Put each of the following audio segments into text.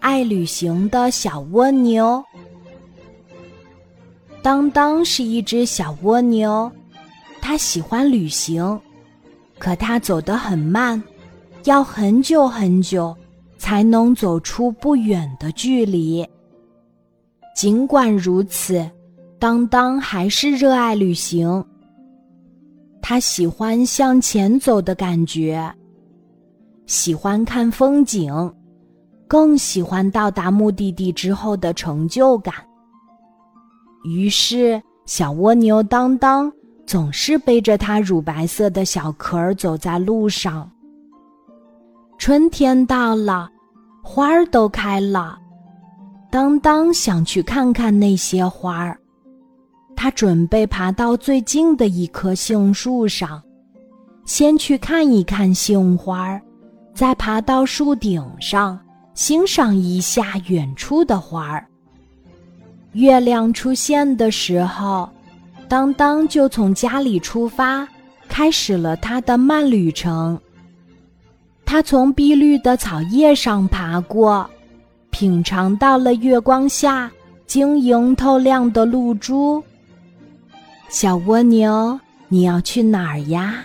爱旅行的小蜗牛。当当是一只小蜗牛，它喜欢旅行，可它走得很慢，要很久很久才能走出不远的距离。尽管如此，当当还是热爱旅行。他喜欢向前走的感觉，喜欢看风景，更喜欢到达目的地之后的成就感。于是，小蜗牛当当总是背着它乳白色的小壳儿走在路上。春天到了，花儿都开了，当当想去看看那些花儿。他准备爬到最近的一棵杏树上，先去看一看杏花，再爬到树顶上欣赏一下远处的花儿。月亮出现的时候，当当就从家里出发，开始了他的慢旅程。他从碧绿的草叶上爬过，品尝到了月光下晶莹透亮的露珠。小蜗牛，你要去哪儿呀？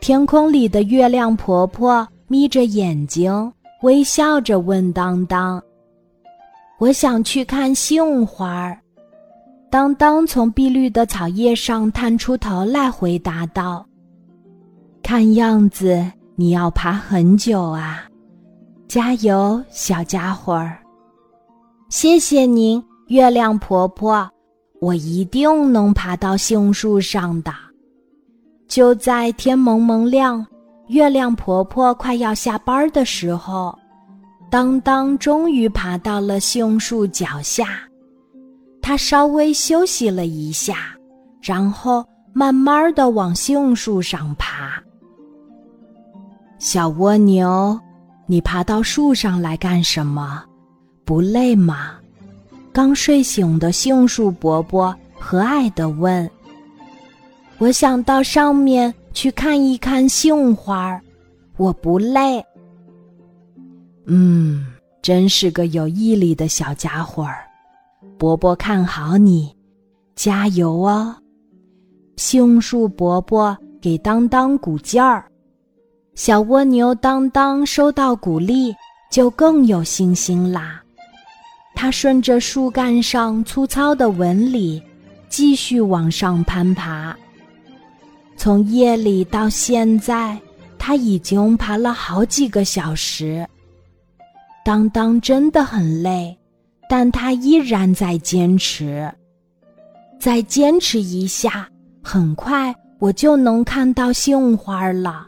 天空里的月亮婆婆眯着眼睛，微笑着问当当：“我想去看杏花儿。”当当从碧绿的草叶上探出头来，回答道：“看样子你要爬很久啊，加油，小家伙儿！”谢谢您，月亮婆婆。我一定能爬到杏树上的。就在天蒙蒙亮、月亮婆婆快要下班的时候，当当终于爬到了杏树脚下。他稍微休息了一下，然后慢慢的往杏树上爬。小蜗牛，你爬到树上来干什么？不累吗？刚睡醒的杏树伯伯和蔼地问：“我想到上面去看一看杏花儿，我不累。”嗯，真是个有毅力的小家伙儿。伯伯看好你，加油哦！杏树伯伯给当当鼓劲儿，小蜗牛当当收到鼓励，就更有信心啦。它顺着树干上粗糙的纹理，继续往上攀爬。从夜里到现在，它已经爬了好几个小时。当当真的很累，但他依然在坚持。再坚持一下，很快我就能看到杏花了。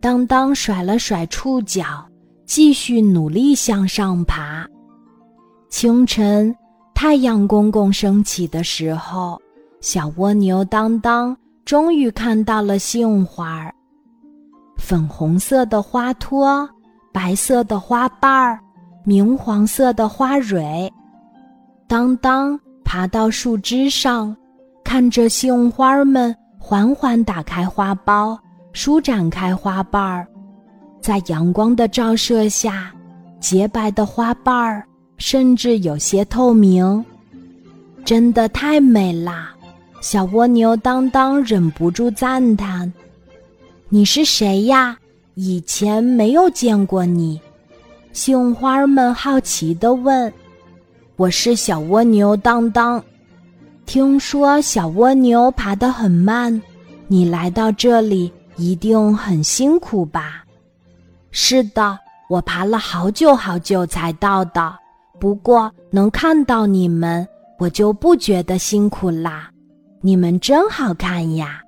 当当甩了甩触角，继续努力向上爬。清晨，太阳公公升起的时候，小蜗牛当当终于看到了杏花儿粉红色的花托，白色的花瓣儿，明黄色的花蕊。当当爬到树枝上，看着杏花们缓缓打开花苞，舒展开花瓣儿，在阳光的照射下，洁白的花瓣儿。甚至有些透明，真的太美啦！小蜗牛当当忍不住赞叹：“你是谁呀？以前没有见过你。”杏花们好奇地问：“我是小蜗牛当当，听说小蜗牛爬得很慢，你来到这里一定很辛苦吧？”“是的，我爬了好久好久才到的。”不过能看到你们，我就不觉得辛苦啦。你们真好看呀！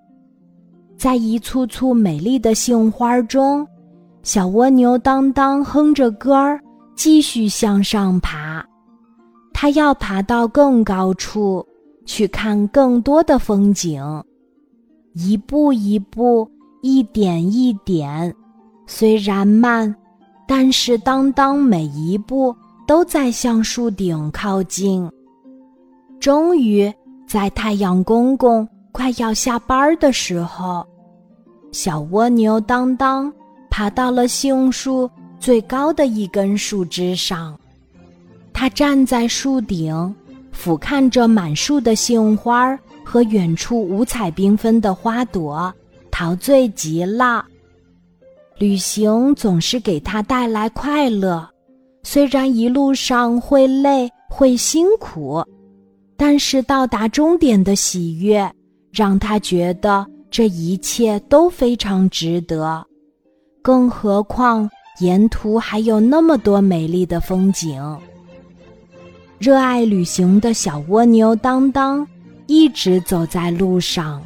在一簇簇美丽的杏花中，小蜗牛当当哼着歌儿，继续向上爬。它要爬到更高处，去看更多的风景。一步一步，一点一点，虽然慢，但是当当每一步。都在向树顶靠近。终于，在太阳公公快要下班的时候，小蜗牛当当爬到了杏树最高的一根树枝上。它站在树顶，俯瞰着满树的杏花和远处五彩缤纷的花朵，陶醉极了。旅行总是给他带来快乐，虽然一路上会累会辛苦，但是到达终点的喜悦让他觉得这一切都非常值得。更何况沿途还有那么多美丽的风景。热爱旅行的小蜗牛当当一直走在路上。